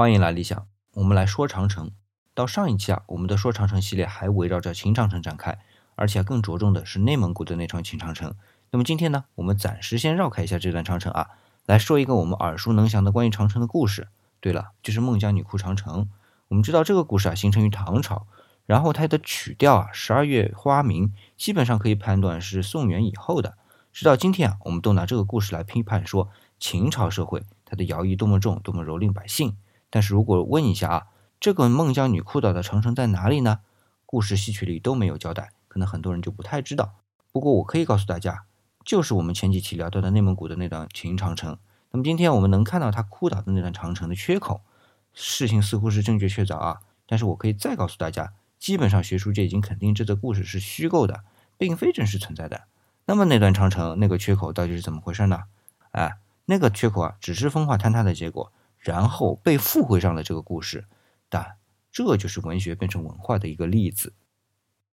欢迎来理想，我们来说长城。到上一期啊，我们的说长城系列还围绕着秦长城展开，而且更着重的是内蒙古的那场秦长城。那么今天呢，我们暂时先绕开一下这段长城啊，来说一个我们耳熟能详的关于长城的故事。对了，就是孟姜女哭长城。我们知道这个故事啊，形成于唐朝，然后它的曲调啊，十二月花明，基本上可以判断是宋元以后的。直到今天啊，我们都拿这个故事来批判说秦朝社会它的徭役多么重，多么蹂躏百姓。但是如果问一下啊，这个孟姜女哭倒的长城在哪里呢？故事戏曲里都没有交代，可能很多人就不太知道。不过我可以告诉大家，就是我们前几期聊到的内蒙古的那段秦长城。那么今天我们能看到它哭倒的那段长城的缺口，事情似乎是正确确凿啊。但是我可以再告诉大家，基本上学术界已经肯定这则故事是虚构的，并非真实存在的。那么那段长城那个缺口到底是怎么回事呢？哎，那个缺口啊，只是风化坍塌的结果。然后被附会上了这个故事，但这就是文学变成文化的一个例子。